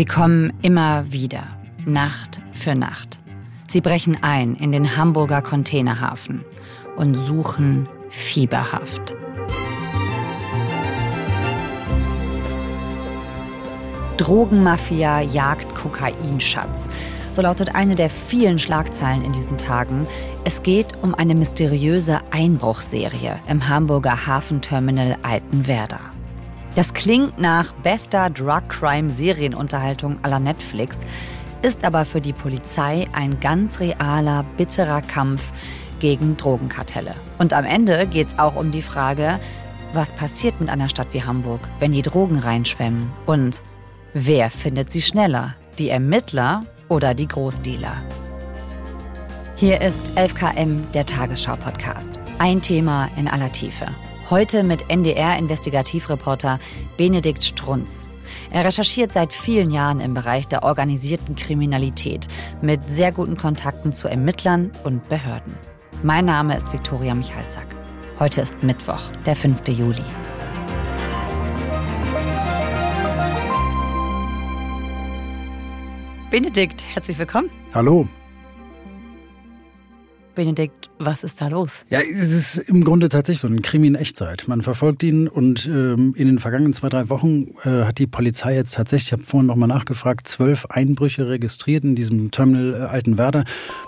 Sie kommen immer wieder, Nacht für Nacht. Sie brechen ein in den Hamburger Containerhafen und suchen fieberhaft. Drogenmafia jagt Kokainschatz. So lautet eine der vielen Schlagzeilen in diesen Tagen. Es geht um eine mysteriöse Einbruchserie im Hamburger Hafenterminal Altenwerder. Das klingt nach bester Drug-Crime-Serienunterhaltung aller Netflix, ist aber für die Polizei ein ganz realer, bitterer Kampf gegen Drogenkartelle. Und am Ende geht es auch um die Frage, was passiert mit einer Stadt wie Hamburg, wenn die Drogen reinschwemmen? Und wer findet sie schneller? Die Ermittler oder die Großdealer. Hier ist 11KM, der Tagesschau-Podcast. Ein Thema in aller Tiefe. Heute mit NDR-Investigativreporter Benedikt Strunz. Er recherchiert seit vielen Jahren im Bereich der organisierten Kriminalität mit sehr guten Kontakten zu Ermittlern und Behörden. Mein Name ist Viktoria Michalzack. Heute ist Mittwoch, der 5. Juli. Benedikt, herzlich willkommen. Hallo. Benedikt, was ist da los? Ja, es ist im Grunde tatsächlich so ein Krimi in Echtzeit. Man verfolgt ihn und ähm, in den vergangenen zwei, drei Wochen äh, hat die Polizei jetzt tatsächlich, ich habe vorhin nochmal nachgefragt, zwölf Einbrüche registriert in diesem Terminal äh, Altenwerder.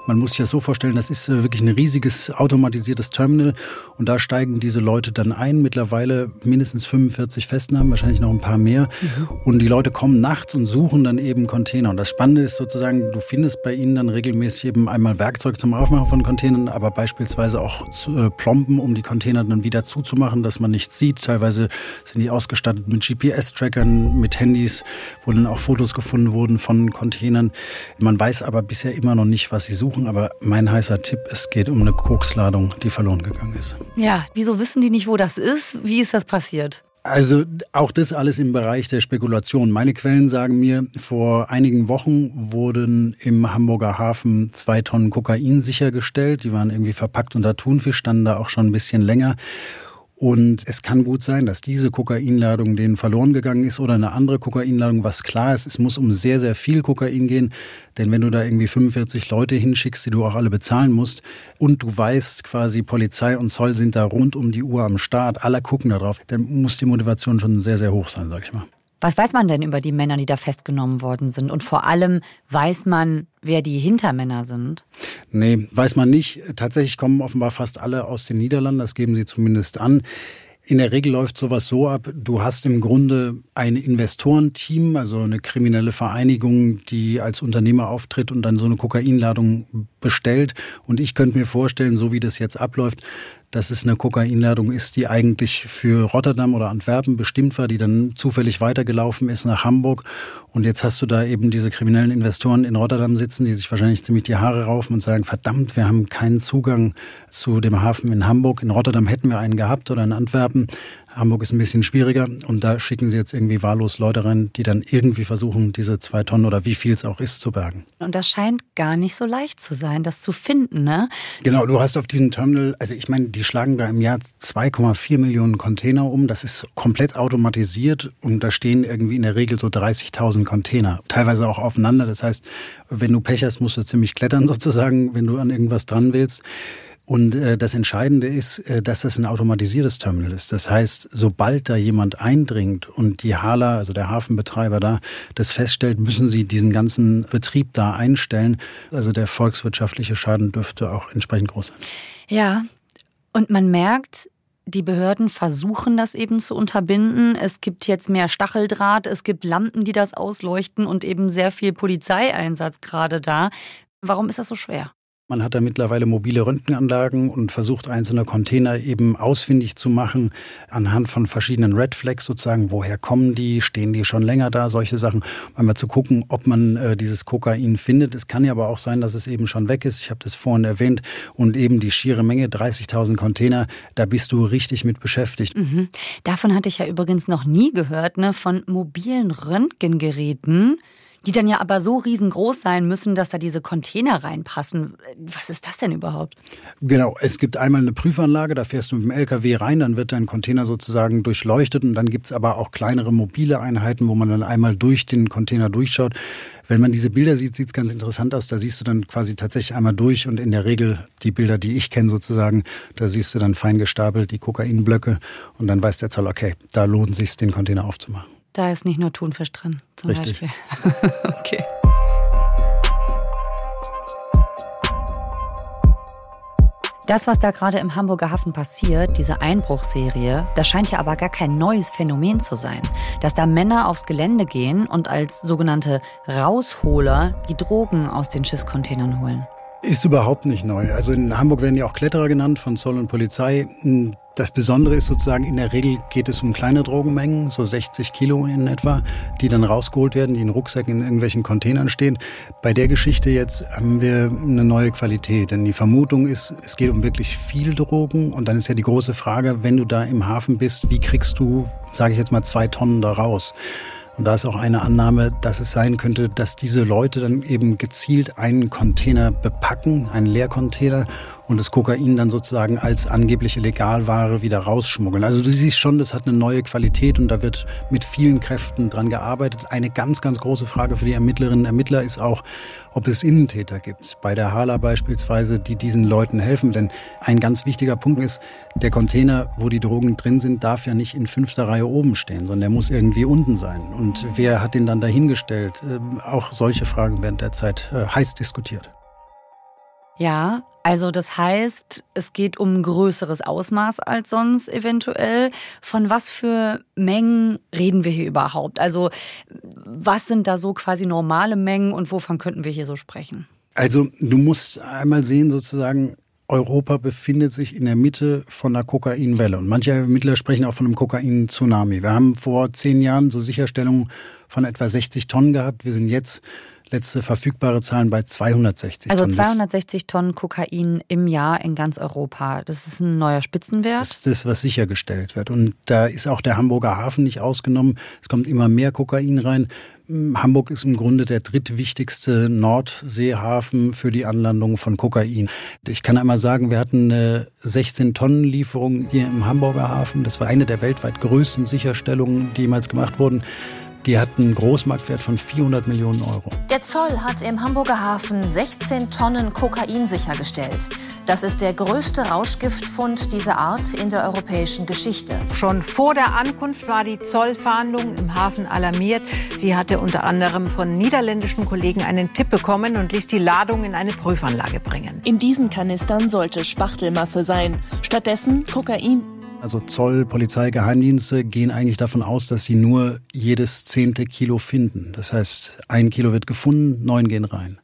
Man muss sich das so vorstellen, das ist äh, wirklich ein riesiges automatisiertes Terminal und da steigen diese Leute dann ein. Mittlerweile mindestens 45 Festnahmen, wahrscheinlich noch ein paar mehr. Mhm. Und die Leute kommen nachts und suchen dann eben Container. Und das Spannende ist sozusagen, du findest bei ihnen dann regelmäßig eben einmal Werkzeug zum Aufmachen von Containern, aber bei beispielsweise auch zu, äh, Plomben, um die Container dann wieder zuzumachen, dass man nichts sieht. Teilweise sind die ausgestattet mit GPS-Trackern, mit Handys, wo dann auch Fotos gefunden wurden von Containern. Man weiß aber bisher immer noch nicht, was sie suchen. Aber mein heißer Tipp, es geht um eine Koksladung, die verloren gegangen ist. Ja, wieso wissen die nicht, wo das ist? Wie ist das passiert? Also auch das alles im Bereich der Spekulation. Meine Quellen sagen mir, vor einigen Wochen wurden im Hamburger Hafen zwei Tonnen Kokain sichergestellt. Die waren irgendwie verpackt unter Thunfisch, standen da auch schon ein bisschen länger. Und es kann gut sein, dass diese Kokainladung denen verloren gegangen ist oder eine andere Kokainladung. Was klar ist, es muss um sehr, sehr viel Kokain gehen. Denn wenn du da irgendwie 45 Leute hinschickst, die du auch alle bezahlen musst, und du weißt quasi, Polizei und Zoll sind da rund um die Uhr am Start, alle gucken darauf, dann muss die Motivation schon sehr, sehr hoch sein, sag ich mal. Was weiß man denn über die Männer, die da festgenommen worden sind? Und vor allem weiß man, wer die Hintermänner sind? Nee, weiß man nicht. Tatsächlich kommen offenbar fast alle aus den Niederlanden, das geben sie zumindest an. In der Regel läuft sowas so ab, du hast im Grunde ein Investorenteam, also eine kriminelle Vereinigung, die als Unternehmer auftritt und dann so eine Kokainladung bestellt. Und ich könnte mir vorstellen, so wie das jetzt abläuft, dass es eine Kokainladung ist, die eigentlich für Rotterdam oder Antwerpen bestimmt war, die dann zufällig weitergelaufen ist nach Hamburg. Und jetzt hast du da eben diese kriminellen Investoren in Rotterdam sitzen, die sich wahrscheinlich ziemlich die Haare raufen und sagen, verdammt, wir haben keinen Zugang zu dem Hafen in Hamburg. In Rotterdam hätten wir einen gehabt oder in Antwerpen. Hamburg ist ein bisschen schwieriger und da schicken sie jetzt irgendwie wahllos Leute rein, die dann irgendwie versuchen, diese zwei Tonnen oder wie viel es auch ist, zu bergen. Und das scheint gar nicht so leicht zu sein, das zu finden, ne? Genau, du hast auf diesem Terminal, also ich meine, die schlagen da im Jahr 2,4 Millionen Container um. Das ist komplett automatisiert und da stehen irgendwie in der Regel so 30.000 Container, teilweise auch aufeinander. Das heißt, wenn du Pech hast, musst du ziemlich klettern sozusagen, wenn du an irgendwas dran willst. Und äh, das Entscheidende ist, äh, dass das ein automatisiertes Terminal ist. Das heißt, sobald da jemand eindringt und die Hala, also der Hafenbetreiber da, das feststellt, müssen sie diesen ganzen Betrieb da einstellen. Also der volkswirtschaftliche Schaden dürfte auch entsprechend groß sein. Ja, und man merkt, die Behörden versuchen das eben zu unterbinden. Es gibt jetzt mehr Stacheldraht, es gibt Lampen, die das ausleuchten und eben sehr viel Polizeieinsatz gerade da. Warum ist das so schwer? Man hat da mittlerweile mobile Röntgenanlagen und versucht einzelne Container eben ausfindig zu machen anhand von verschiedenen Red Flags sozusagen. Woher kommen die? Stehen die schon länger da? Solche Sachen. Einmal zu gucken, ob man äh, dieses Kokain findet. Es kann ja aber auch sein, dass es eben schon weg ist. Ich habe das vorhin erwähnt. Und eben die schiere Menge, 30.000 Container, da bist du richtig mit beschäftigt. Mhm. Davon hatte ich ja übrigens noch nie gehört, ne? von mobilen Röntgengeräten Die dann ja aber so riesengroß sein müssen, dass da diese Container reinpassen. Was ist das denn überhaupt? Genau, es gibt einmal eine Prüfanlage, da fährst du mit dem LKW rein, dann wird dein Container sozusagen durchleuchtet und dann gibt es aber auch kleinere mobile Einheiten, wo man dann einmal durch den Container durchschaut. Wenn man diese Bilder sieht, sieht es ganz interessant aus. Da siehst du dann quasi tatsächlich einmal durch und in der Regel die Bilder, die ich kenne sozusagen, da siehst du dann fein gestapelt die Kokainblöcke und dann weiß der Zoll, okay, da lohnt sich den Container aufzumachen. Da ist nicht nur Thunfisch drin, zum Richtig. Beispiel. okay. Das, was da gerade im Hamburger Hafen passiert, diese Einbruchserie, das scheint ja aber gar kein neues Phänomen zu sein. Dass da Männer aufs Gelände gehen und als sogenannte Rausholer die Drogen aus den Schiffscontainern holen. Ist überhaupt nicht neu. Also in Hamburg werden ja auch Kletterer genannt von Zoll und Polizei. Das Besondere ist sozusagen, in der Regel geht es um kleine Drogenmengen, so 60 Kilo in etwa, die dann rausgeholt werden, die in Rucksäcken in irgendwelchen Containern stehen. Bei der Geschichte jetzt haben wir eine neue Qualität, denn die Vermutung ist, es geht um wirklich viel Drogen und dann ist ja die große Frage, wenn du da im Hafen bist, wie kriegst du, sage ich jetzt mal, zwei Tonnen da raus? Und da ist auch eine Annahme, dass es sein könnte, dass diese Leute dann eben gezielt einen Container bepacken, einen Leercontainer und das Kokain dann sozusagen als angebliche Legalware wieder rausschmuggeln. Also du siehst schon, das hat eine neue Qualität und da wird mit vielen Kräften dran gearbeitet. Eine ganz, ganz große Frage für die Ermittlerinnen und Ermittler ist auch, ob es Innentäter gibt. Bei der Hala beispielsweise, die diesen Leuten helfen. Denn ein ganz wichtiger Punkt ist, der Container, wo die Drogen drin sind, darf ja nicht in fünfter Reihe oben stehen, sondern der muss irgendwie unten sein. Und wer hat den dann dahingestellt? Ähm, auch solche Fragen werden derzeit äh, heiß diskutiert. Ja, also das heißt, es geht um ein größeres Ausmaß als sonst eventuell. Von was für Mengen reden wir hier überhaupt? Also was sind da so quasi normale Mengen und wovon könnten wir hier so sprechen? Also du musst einmal sehen sozusagen, Europa befindet sich in der Mitte von einer Kokainwelle. Und manche Ermittler sprechen auch von einem Kokain-Tsunami. Wir haben vor zehn Jahren so Sicherstellungen von etwa 60 Tonnen gehabt. Wir sind jetzt letzte verfügbare Zahlen bei 260 also Tonnen. Also 260 Tonnen Kokain im Jahr in ganz Europa. Das ist ein neuer Spitzenwert. Das ist das, was sichergestellt wird. Und da ist auch der Hamburger Hafen nicht ausgenommen. Es kommt immer mehr Kokain rein. Hamburg ist im Grunde der drittwichtigste Nordseehafen für die Anlandung von Kokain. Ich kann einmal sagen, wir hatten eine 16-Tonnen-Lieferung hier im Hamburger Hafen. Das war eine der weltweit größten Sicherstellungen, die jemals gemacht wurden. Die hat einen Großmarktwert von 400 Millionen Euro. Der Zoll hat im Hamburger Hafen 16 Tonnen Kokain sichergestellt. Das ist der größte Rauschgiftfund dieser Art in der europäischen Geschichte. Schon vor der Ankunft war die Zollfahndung im Hafen alarmiert. Sie hatte unter anderem von niederländischen Kollegen einen Tipp bekommen und ließ die Ladung in eine Prüfanlage bringen. In diesen Kanistern sollte Spachtelmasse sein. Stattdessen Kokain also Zoll, Polizei, Geheimdienste gehen eigentlich davon aus, dass sie nur jedes zehnte Kilo finden. Das heißt, ein Kilo wird gefunden, neun gehen rein.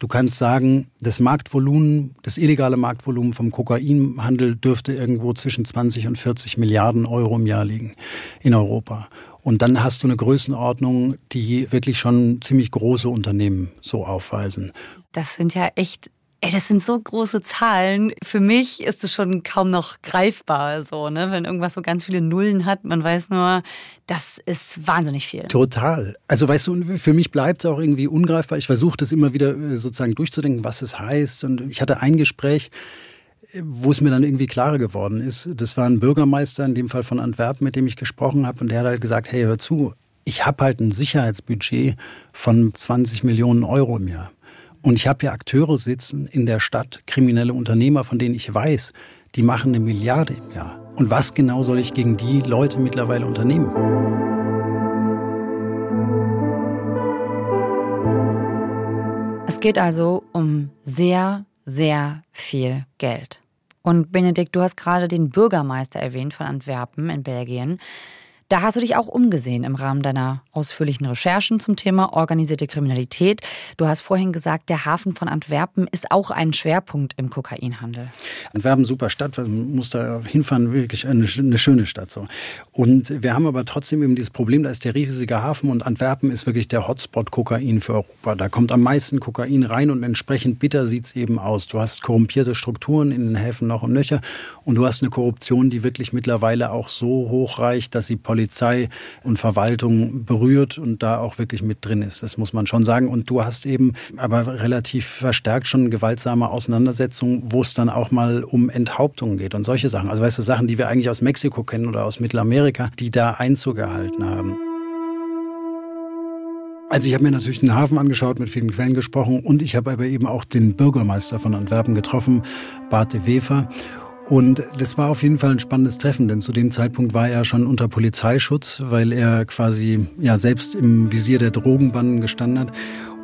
Du kannst sagen, das Marktvolumen, das illegale Marktvolumen vom Kokainhandel dürfte irgendwo zwischen 20 und 40 Milliarden Euro im Jahr liegen in Europa. Und dann hast du eine Größenordnung, die wirklich schon ziemlich große Unternehmen so aufweisen. Das sind ja echt Ey, das sind so große Zahlen. Für mich ist es schon kaum noch greifbar, so, ne? Wenn irgendwas so ganz viele Nullen hat, man weiß nur, das ist wahnsinnig viel. Total. Also weißt du, für mich bleibt es auch irgendwie ungreifbar. Ich versuche das immer wieder äh, sozusagen durchzudenken, was es heißt. Und ich hatte ein Gespräch, äh, wo es mir dann irgendwie klarer geworden ist. Das war ein Bürgermeister, in dem Fall von Antwerpen, mit dem ich gesprochen habe. Und der hat halt gesagt, hey, hör zu, ich habe halt ein Sicherheitsbudget von 20 Millionen Euro im Jahr. Und ich habe ja Akteure sitzen in der Stadt, kriminelle Unternehmer, von denen ich weiß, die machen eine Milliarde im Jahr. Und was genau soll ich gegen die Leute mittlerweile unternehmen? Es geht also um sehr, sehr viel Geld. Und Benedikt, du hast gerade den Bürgermeister erwähnt von Antwerpen in Belgien. Da hast du dich auch umgesehen im Rahmen deiner ausführlichen Recherchen zum Thema organisierte Kriminalität. Du hast vorhin gesagt, der Hafen von Antwerpen ist auch ein Schwerpunkt im Kokainhandel. Antwerpen, super Stadt, man muss da hinfahren, wirklich eine, eine schöne Stadt. So. Und wir haben aber trotzdem eben dieses Problem, da ist der riesige Hafen und Antwerpen ist wirklich der Hotspot Kokain für Europa. Da kommt am meisten Kokain rein und entsprechend bitter sieht es eben aus. Du hast korrumpierte Strukturen in den Häfen noch und nöcher und du hast eine Korruption, die wirklich mittlerweile auch so hoch reicht, dass sie Polizei und Verwaltung berührt und da auch wirklich mit drin ist. Das muss man schon sagen. Und du hast eben aber relativ verstärkt schon gewaltsame Auseinandersetzungen, wo es dann auch mal um Enthauptungen geht und solche Sachen. Also weißt du, Sachen, die wir eigentlich aus Mexiko kennen oder aus Mittelamerika, die da Einzug erhalten haben. Also ich habe mir natürlich den Hafen angeschaut, mit vielen Quellen gesprochen und ich habe aber eben auch den Bürgermeister von Antwerpen getroffen, Bart de Wefer. Und das war auf jeden Fall ein spannendes Treffen, denn zu dem Zeitpunkt war er schon unter Polizeischutz, weil er quasi ja selbst im Visier der Drogenbanden gestanden hat.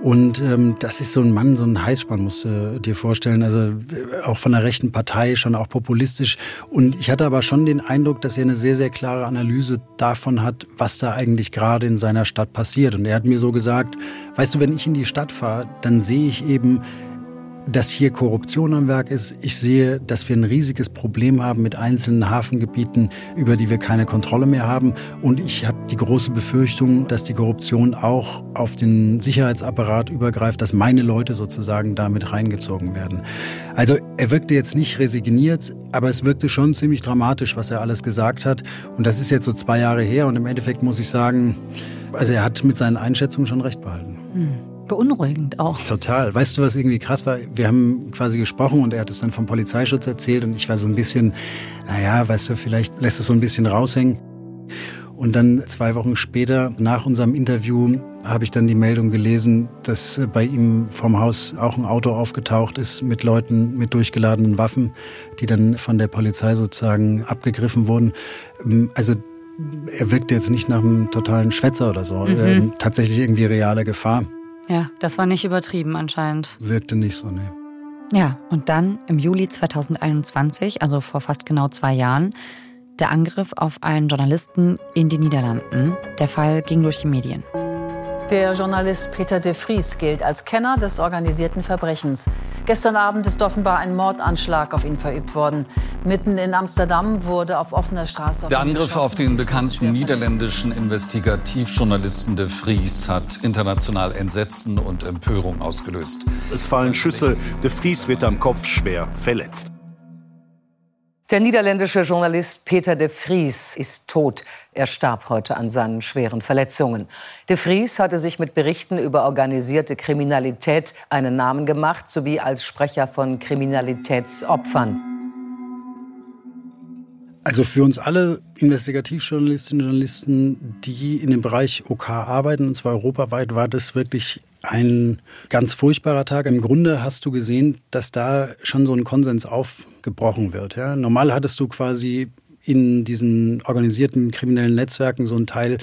Und ähm, das ist so ein Mann, so ein Heißspann, musst du dir vorstellen. Also äh, auch von der rechten Partei, schon auch populistisch. Und ich hatte aber schon den Eindruck, dass er eine sehr, sehr klare Analyse davon hat, was da eigentlich gerade in seiner Stadt passiert. Und er hat mir so gesagt, weißt du, wenn ich in die Stadt fahre, dann sehe ich eben, dass hier Korruption am Werk ist. Ich sehe, dass wir ein riesiges Problem haben mit einzelnen Hafengebieten, über die wir keine Kontrolle mehr haben. Und ich habe die große Befürchtung, dass die Korruption auch auf den Sicherheitsapparat übergreift, dass meine Leute sozusagen damit reingezogen werden. Also er wirkte jetzt nicht resigniert, aber es wirkte schon ziemlich dramatisch, was er alles gesagt hat. Und das ist jetzt so zwei Jahre her. Und im Endeffekt muss ich sagen, also er hat mit seinen Einschätzungen schon recht behalten. Hm beunruhigend auch. Total. Weißt du, was irgendwie krass war? Wir haben quasi gesprochen und er hat es dann vom Polizeischutz erzählt und ich war so ein bisschen, naja, weißt du, vielleicht lässt es so ein bisschen raushängen. Und dann zwei Wochen später, nach unserem Interview, habe ich dann die Meldung gelesen, dass bei ihm vom Haus auch ein Auto aufgetaucht ist mit Leuten mit durchgeladenen Waffen, die dann von der Polizei sozusagen abgegriffen wurden. Also er wirkte jetzt nicht nach einem totalen Schwätzer oder so. Mhm. Ähm, tatsächlich irgendwie reale Gefahr. Ja, das war nicht übertrieben anscheinend. Wirkte nicht so, ne. Ja, und dann im Juli 2021, also vor fast genau zwei Jahren, der Angriff auf einen Journalisten in den Niederlanden. Der Fall ging durch die Medien. Der Journalist Peter de Vries gilt als Kenner des organisierten Verbrechens. Gestern Abend ist offenbar ein Mordanschlag auf ihn verübt worden. Mitten in Amsterdam wurde auf offener Straße. Auf Der Angriff auf den bekannten niederländischen Investigativjournalisten de Vries hat international Entsetzen und Empörung ausgelöst. Es fallen Schüsse. De Vries wird am Kopf schwer verletzt. Der niederländische Journalist Peter de Vries ist tot. Er starb heute an seinen schweren Verletzungen. De Vries hatte sich mit Berichten über organisierte Kriminalität einen Namen gemacht, sowie als Sprecher von Kriminalitätsopfern. Also für uns alle Investigativjournalistinnen und Journalisten, die in dem Bereich OK arbeiten, und zwar europaweit, war das wirklich ein ganz furchtbarer Tag. Im Grunde hast du gesehen, dass da schon so ein Konsens aufgebrochen wird. Ja? Normal hattest du quasi in diesen organisierten kriminellen Netzwerken so einen Teil,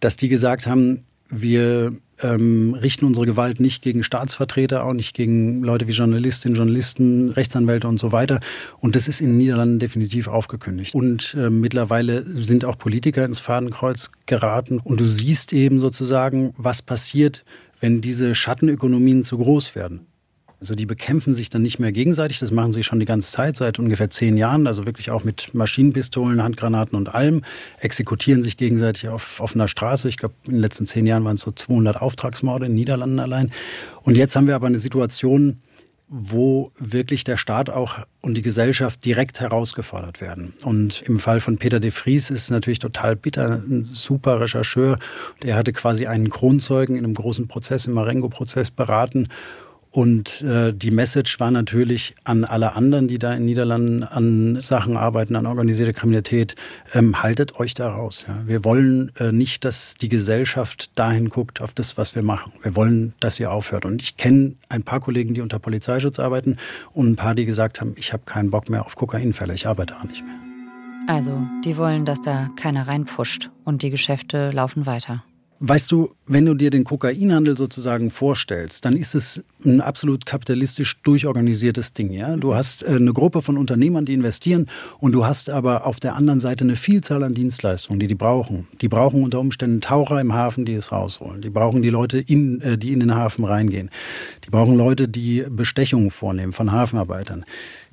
dass die gesagt haben, wir ähm, richten unsere Gewalt nicht gegen Staatsvertreter, auch nicht gegen Leute wie Journalistinnen, Journalisten, Rechtsanwälte und so weiter. Und das ist in den Niederlanden definitiv aufgekündigt. Und äh, mittlerweile sind auch Politiker ins Fadenkreuz geraten. Und du siehst eben sozusagen, was passiert, wenn diese Schattenökonomien zu groß werden. Also die bekämpfen sich dann nicht mehr gegenseitig, das machen sie schon die ganze Zeit, seit ungefähr zehn Jahren, also wirklich auch mit Maschinenpistolen, Handgranaten und allem, exekutieren sich gegenseitig auf offener Straße. Ich glaube, in den letzten zehn Jahren waren es so 200 Auftragsmorde in den Niederlanden allein. Und jetzt haben wir aber eine Situation, wo wirklich der Staat auch und die Gesellschaft direkt herausgefordert werden. Und im Fall von Peter de Vries ist es natürlich total bitter, ein super Rechercheur. Der hatte quasi einen Kronzeugen in einem großen Prozess, im Marengo-Prozess beraten und äh, die Message war natürlich an alle anderen, die da in Niederlanden an Sachen arbeiten, an organisierter Kriminalität, ähm, haltet euch da raus. Ja. Wir wollen äh, nicht, dass die Gesellschaft dahin guckt auf das, was wir machen. Wir wollen, dass ihr aufhört. Und ich kenne ein paar Kollegen, die unter Polizeischutz arbeiten und ein paar, die gesagt haben, ich habe keinen Bock mehr auf Kokainfälle, ich arbeite auch nicht mehr. Also, die wollen, dass da keiner reinpfuscht und die Geschäfte laufen weiter. Weißt du, wenn du dir den Kokainhandel sozusagen vorstellst, dann ist es ein absolut kapitalistisch durchorganisiertes Ding. Ja? Du hast äh, eine Gruppe von Unternehmern, die investieren und du hast aber auf der anderen Seite eine Vielzahl an Dienstleistungen, die die brauchen. Die brauchen unter Umständen Taucher im Hafen, die es rausholen. Die brauchen die Leute, in, äh, die in den Hafen reingehen. Die brauchen Leute, die Bestechungen vornehmen von Hafenarbeitern.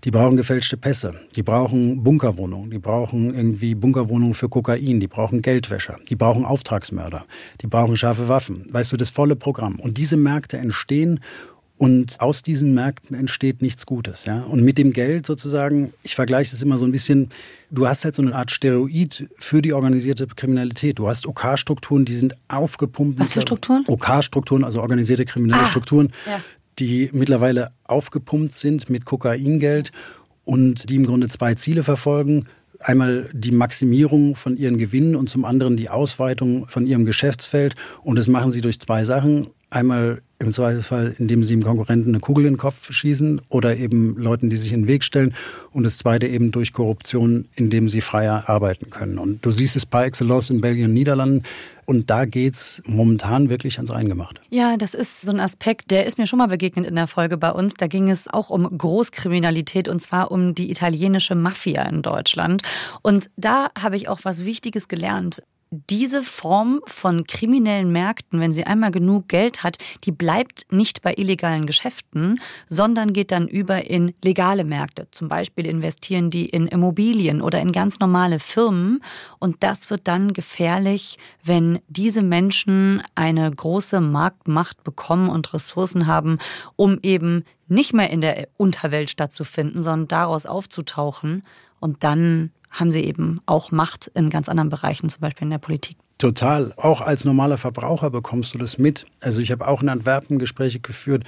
Die brauchen gefälschte Pässe, die brauchen Bunkerwohnungen, die brauchen irgendwie Bunkerwohnungen für Kokain, die brauchen Geldwäscher, die brauchen Auftragsmörder, die brauchen scharfe Waffen. Weißt du, das volle Programm. Und diese Märkte entstehen Und aus diesen Märkten entsteht nichts Gutes. Ja? Und mit dem Geld sozusagen, ich vergleiche es immer so ein bisschen, du hast halt so eine Art Steroid für die organisierte Kriminalität. Du hast OK-Strukturen, die sind aufgepumpt. Was für Strukturen? OK-Strukturen, also organisierte kriminelle ah, Strukturen, ja. Die mittlerweile aufgepumpt sind mit Kokaingeld und die im Grunde zwei Ziele verfolgen einmal die Maximierung von ihren Gewinnen und zum anderen die Ausweitung von ihrem Geschäftsfeld. Und das machen sie durch zwei Sachen. Einmal im Zweifelsfall, indem sie dem Konkurrenten eine Kugel in den Kopf schießen oder eben Leuten, die sich in den Weg stellen. Und das Zweite eben durch Korruption, indem sie freier arbeiten können. Und du siehst es par excellence in Belgien und Niederlanden. Und da geht's momentan wirklich ans Eingemachte. Ja, das ist so ein Aspekt, der ist mir schon mal begegnet in der Folge bei uns. Da ging es auch um Großkriminalität und zwar um die italienische Mafia in Deutschland. Und da habe ich auch was Wichtiges gelernt diese Form von kriminellen Märkten, wenn sie einmal genug Geld hat, die bleibt nicht bei illegalen Geschäften, sondern geht dann über in legale Märkte. Zum Beispiel investieren die in Immobilien oder in ganz normale Firmen. Und das wird dann gefährlich, wenn diese Menschen eine große Marktmacht bekommen und Ressourcen haben, um eben nicht mehr in der Unterwelt stattzufinden, sondern daraus aufzutauchen und dann haben sie eben auch Macht in ganz anderen Bereichen, zum Beispiel in der Politik. Total. Auch als normaler Verbraucher bekommst du das mit. Also ich habe auch in Antwerpen Gespräche geführt,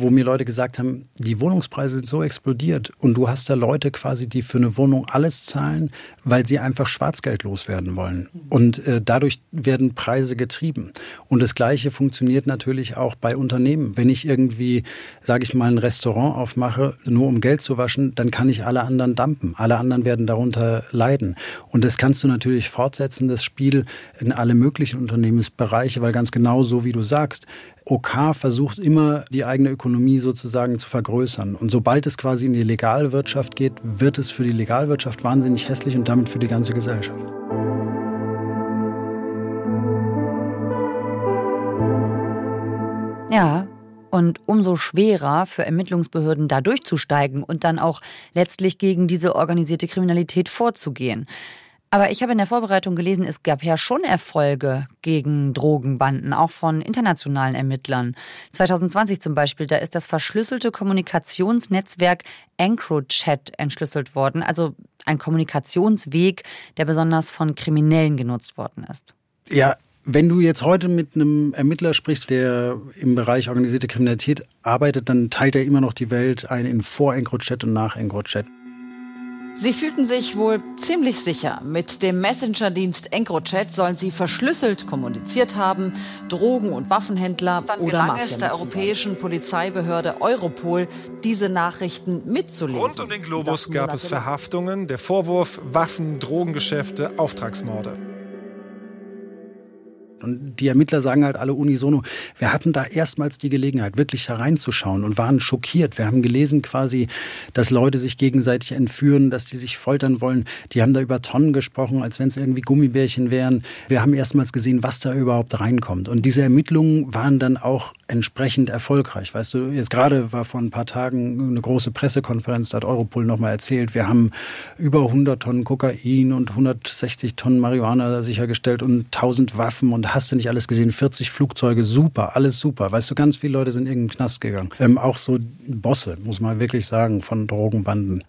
wo mir Leute gesagt haben, die Wohnungspreise sind so explodiert und du hast da Leute quasi, die für eine Wohnung alles zahlen, weil sie einfach Schwarzgeld loswerden wollen. Und äh, dadurch werden Preise getrieben. Und das Gleiche funktioniert natürlich auch bei Unternehmen. Wenn ich irgendwie, sage ich mal, ein Restaurant aufmache, nur um Geld zu waschen, dann kann ich alle anderen dampen. Alle anderen werden darunter leiden. Und das kannst du natürlich fortsetzen, das Spiel in alle möglichen Unternehmensbereiche, weil ganz genau so wie du sagst, OK versucht immer die eigene Ökonomie sozusagen zu vergrößern. Und sobald es quasi in die Legalwirtschaft geht, wird es für die Legalwirtschaft wahnsinnig hässlich und damit für die ganze Gesellschaft. Ja, und umso schwerer für Ermittlungsbehörden da durchzusteigen und dann auch letztlich gegen diese organisierte Kriminalität vorzugehen. Aber ich habe in der Vorbereitung gelesen, es gab ja schon Erfolge gegen Drogenbanden, auch von internationalen Ermittlern. 2020 zum Beispiel, da ist das verschlüsselte Kommunikationsnetzwerk EncroChat entschlüsselt worden, also ein Kommunikationsweg, der besonders von Kriminellen genutzt worden ist. Ja, wenn du jetzt heute mit einem Ermittler sprichst, der im Bereich organisierte Kriminalität arbeitet, dann teilt er immer noch die Welt ein in Vor-EncroChat und Nach-EncroChat. Sie fühlten sich wohl ziemlich sicher. Mit dem Messenger-Dienst EncroChat sollen sie verschlüsselt kommuniziert haben. Drogen- und Waffenhändler Dann oder gelang es der europäischen Polizeibehörde Europol, diese Nachrichten mitzulesen. Rund um den Globus gab es Verhaftungen. Der Vorwurf Waffen, Drogengeschäfte, Auftragsmorde. Und die Ermittler sagen halt alle unisono, wir hatten da erstmals die Gelegenheit, wirklich hereinzuschauen und waren schockiert. Wir haben gelesen quasi, dass Leute sich gegenseitig entführen, dass die sich foltern wollen. Die haben da über Tonnen gesprochen, als wenn es irgendwie Gummibärchen wären. Wir haben erstmals gesehen, was da überhaupt reinkommt. Und diese Ermittlungen waren dann auch entsprechend erfolgreich. Weißt du, jetzt gerade war vor ein paar Tagen eine große Pressekonferenz, da hat Europol nochmal erzählt, wir haben über 100 Tonnen Kokain und 160 Tonnen Marihuana sichergestellt und 1000 Waffen und hast du nicht alles gesehen, 40 Flugzeuge, super, alles super. Weißt du, ganz viele Leute sind in den Knast gegangen. Ähm, auch so Bosse, muss man wirklich sagen, von Drogenbanden.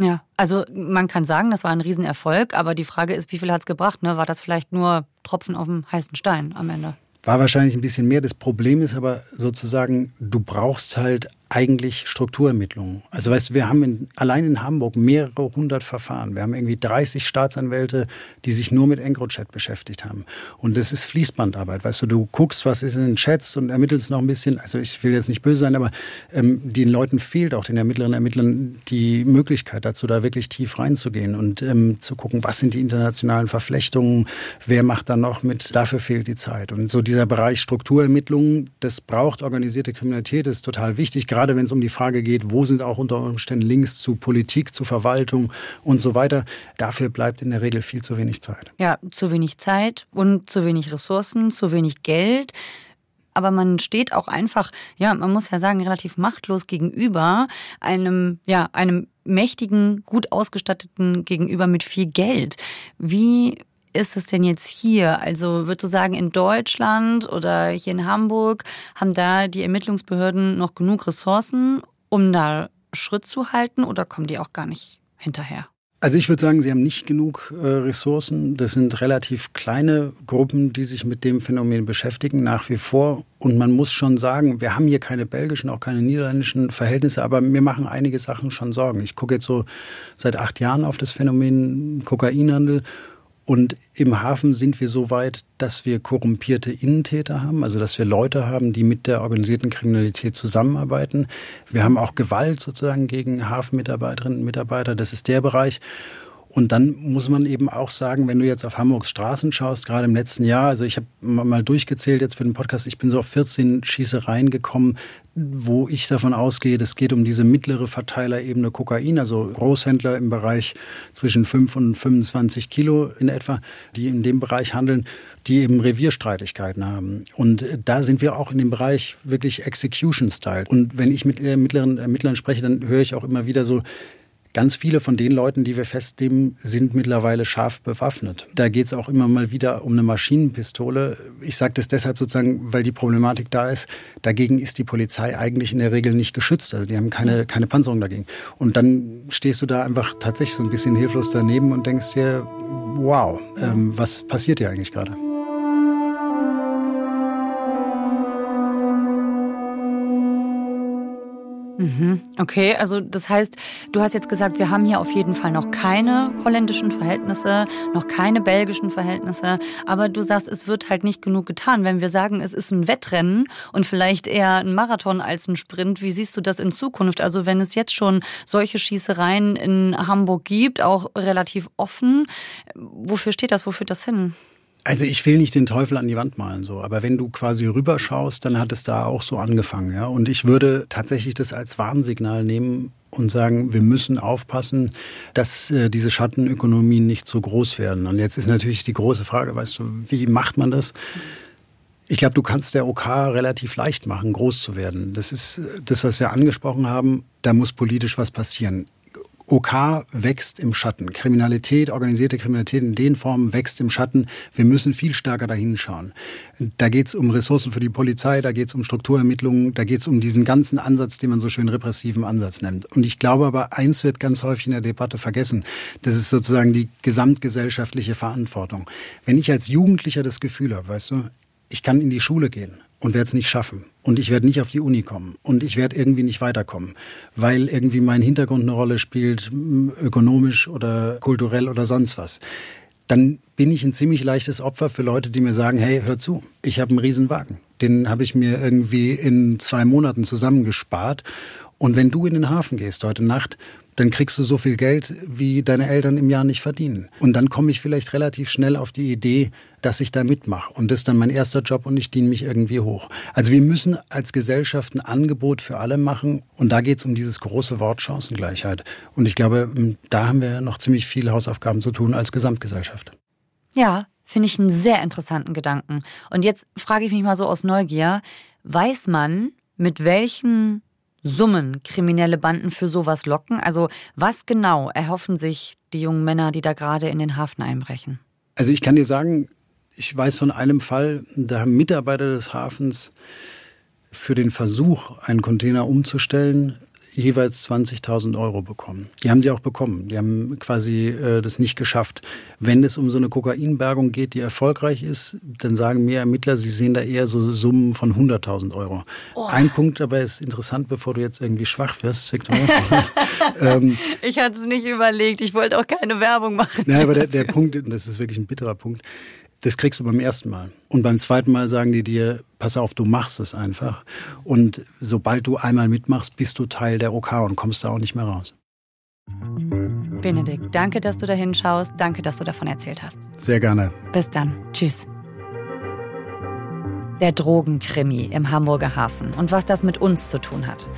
Ja, also man kann sagen, das war ein Riesenerfolg, aber die Frage ist, wie viel hat es gebracht? Ne? War das vielleicht nur Tropfen auf dem heißen Stein am Ende? War wahrscheinlich ein bisschen mehr. Das Problem ist aber sozusagen, du brauchst halt eigentlich Strukturermittlungen. Also weißt du, wir haben in, allein in Hamburg mehrere hundert Verfahren. Wir haben irgendwie 30 Staatsanwälte, die sich nur mit EncroChat beschäftigt haben. Und das ist Fließbandarbeit. Weißt du, du guckst, was ist in den Chats und ermittelst noch ein bisschen. Also ich will jetzt nicht böse sein, aber ähm, den Leuten fehlt auch den Ermittlerinnen und Ermittlern die Möglichkeit dazu, da wirklich tief reinzugehen und ähm, zu gucken, was sind die internationalen Verflechtungen, wer macht da noch mit. Dafür fehlt die Zeit. Und so dieser Bereich Strukturermittlungen, das braucht organisierte Kriminalität, ist total wichtig gerade wenn es um die Frage geht, wo sind auch unter Umständen Links zu Politik, zu Verwaltung und so weiter, dafür bleibt in der Regel viel zu wenig Zeit. Ja, zu wenig Zeit und zu wenig Ressourcen, zu wenig Geld aber man steht auch einfach, ja, man muss ja sagen, relativ machtlos gegenüber einem, ja, einem mächtigen, gut ausgestatteten Gegenüber mit viel Geld. Wie ist es denn jetzt hier? Also würdest du sagen, in Deutschland oder hier in Hamburg haben da die Ermittlungsbehörden noch genug Ressourcen, um da Schritt zu halten oder kommen die auch gar nicht hinterher? Also ich würde sagen, sie haben nicht genug äh, Ressourcen. Das sind relativ kleine Gruppen, die sich mit dem Phänomen beschäftigen, nach wie vor. Und man muss schon sagen, wir haben hier keine belgischen, auch keine niederländischen Verhältnisse, aber mir machen einige Sachen schon Sorgen. Ich gucke jetzt so seit acht Jahren auf das Phänomen Kokainhandel und im Hafen sind wir so weit, dass wir korrumpierte Innentäter haben, also dass wir Leute haben, die mit der organisierten Kriminalität zusammenarbeiten. Wir haben auch Gewalt sozusagen gegen Hafenmitarbeiterinnen und Mitarbeiter. Das ist der Bereich. Und dann muss man eben auch sagen, wenn du jetzt auf Hamburgs Straßen schaust, gerade im letzten Jahr, also ich habe mal durchgezählt jetzt für den Podcast, ich bin so auf 14 Schießereien gekommen, wo ich davon ausgehe, es geht um diese mittlere Verteilerebene Kokain, also Großhändler im Bereich zwischen 5 und 25 Kilo in etwa, die in dem Bereich handeln, die eben Revierstreitigkeiten haben. Und da sind wir auch in dem Bereich wirklich Execution-Style. Und wenn ich mit mittleren Ermittlern spreche, dann höre ich auch immer wieder so, Ganz viele von den Leuten, die wir festnehmen, sind mittlerweile scharf bewaffnet. Da geht es auch immer mal wieder um eine Maschinenpistole. Ich sage das deshalb sozusagen, weil die Problematik da ist. Dagegen ist die Polizei eigentlich in der Regel nicht geschützt. Also die haben keine, keine Panzerung dagegen. Und dann stehst du da einfach tatsächlich so ein bisschen hilflos daneben und denkst dir, wow, ähm, was passiert hier eigentlich gerade? Okay, also das heißt, du hast jetzt gesagt, wir haben hier auf jeden Fall noch keine holländischen Verhältnisse, noch keine belgischen Verhältnisse, aber du sagst, es wird halt nicht genug getan. Wenn wir sagen, es ist ein Wettrennen und vielleicht eher ein Marathon als ein Sprint, wie siehst du das in Zukunft? Also wenn es jetzt schon solche Schießereien in Hamburg gibt, auch relativ offen, wofür steht das, wo führt das hin? Also ich will nicht den Teufel an die Wand malen, so, aber wenn du quasi rüberschaust, dann hat es da auch so angefangen, ja. Und ich würde tatsächlich das als Warnsignal nehmen und sagen, wir müssen aufpassen, dass äh, diese Schattenökonomien nicht so groß werden. Und jetzt ist natürlich die große Frage, weißt du, wie macht man das? Ich glaube, du kannst der OK relativ leicht machen, groß zu werden. Das ist äh, das, was wir angesprochen haben. Da muss politisch was passieren. OK wächst im Schatten. Kriminalität, organisierte Kriminalität in den Formen wächst im Schatten. Wir müssen viel stärker dahin schauen. Da geht es um Ressourcen für die Polizei, da geht es um Strukturermittlungen, da geht es um diesen ganzen Ansatz, den man so schön repressiven Ansatz nennt. Und ich glaube aber, eins wird ganz häufig in der Debatte vergessen. Das ist sozusagen die gesamtgesellschaftliche Verantwortung. Wenn ich als Jugendlicher das Gefühl habe, weißt du, ich kann in die Schule gehen und werde es nicht schaffen. Und ich werde nicht auf die Uni kommen. Und ich werde irgendwie nicht weiterkommen, weil irgendwie mein Hintergrund eine Rolle spielt, ökonomisch oder kulturell oder sonst was. Dann bin ich ein ziemlich leichtes Opfer für Leute, die mir sagen, hey, hör zu, ich habe einen Riesenwagen. Den habe ich mir irgendwie in zwei Monaten zusammengespart. Und wenn du in den Hafen gehst heute Nacht, dann kriegst du so viel Geld, wie deine Eltern im Jahr nicht verdienen. Und dann komme ich vielleicht relativ schnell auf die Idee, dass ich da mitmache. Und das ist dann mein erster Job und ich diene mich irgendwie hoch. Also wir müssen als Gesellschaft ein Angebot für alle machen. Und da geht es um dieses große Wort Chancengleichheit. Und ich glaube, da haben wir noch ziemlich viele Hausaufgaben zu tun als Gesamtgesellschaft. Ja, finde ich einen sehr interessanten Gedanken. Und jetzt frage ich mich mal so aus Neugier, weiß man, mit welchen Summen kriminelle Banden für sowas locken? Also was genau erhoffen sich die jungen Männer, die da gerade in den Hafen einbrechen? Also ich kann dir sagen, ich weiß von einem Fall, da haben Mitarbeiter des Hafens für den Versuch, einen Container umzustellen, jeweils 20.000 Euro bekommen. Die haben sie auch bekommen. Die haben quasi äh, das nicht geschafft. Wenn es um so eine Kokainbergung geht, die erfolgreich ist, dann sagen mir Ermittler, sie sehen da eher so Summen von 100.000 Euro. Oh. Ein Punkt dabei ist interessant, bevor du jetzt irgendwie schwach wirst, ähm, ich hatte es nicht überlegt. Ich wollte auch keine Werbung machen. Nein, aber der, der Punkt, und das ist wirklich ein bitterer Punkt, das kriegst du beim ersten Mal. Und beim zweiten Mal sagen die dir, pass auf, du machst es einfach. Und sobald du einmal mitmachst, bist du Teil der OK und kommst da auch nicht mehr raus. Benedikt, danke, dass du da hinschaust. Danke, dass du davon erzählt hast. Sehr gerne. Bis dann. Tschüss. Der Drogenkrimi im Hamburger Hafen und was das mit uns zu tun hat.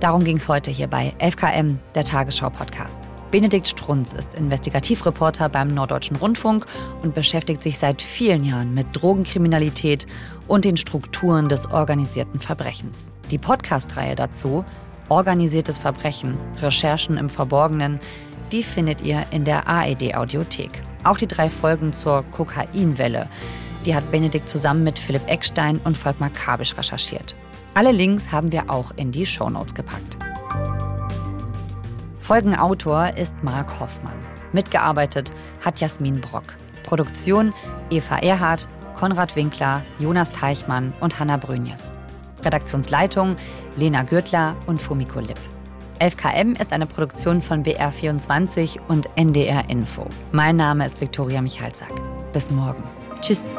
Darum ging es heute hier bei FKM, der Tagesschau-Podcast. Benedikt Strunz ist Investigativreporter beim Norddeutschen Rundfunk und beschäftigt sich seit vielen Jahren mit Drogenkriminalität und den Strukturen des organisierten Verbrechens. Die Podcast-Reihe dazu, Organisiertes Verbrechen, Recherchen im Verborgenen, die findet ihr in der AED Audiothek. Auch die drei Folgen zur Kokainwelle. Die hat Benedikt zusammen mit Philipp Eckstein und Volkmar Kabisch recherchiert. Alle Links haben wir auch in die Shownotes gepackt. Folgenautor ist Marc Hoffmann. Mitgearbeitet hat Jasmin Brock. Produktion Eva Erhardt, Konrad Winkler, Jonas Teichmann und Hanna Brünjes. Redaktionsleitung Lena Gürtler und Fumiko Lipp. 11KM ist eine Produktion von BR24 und NDR Info. Mein Name ist Viktoria Michalzack. Bis morgen. Tschüss.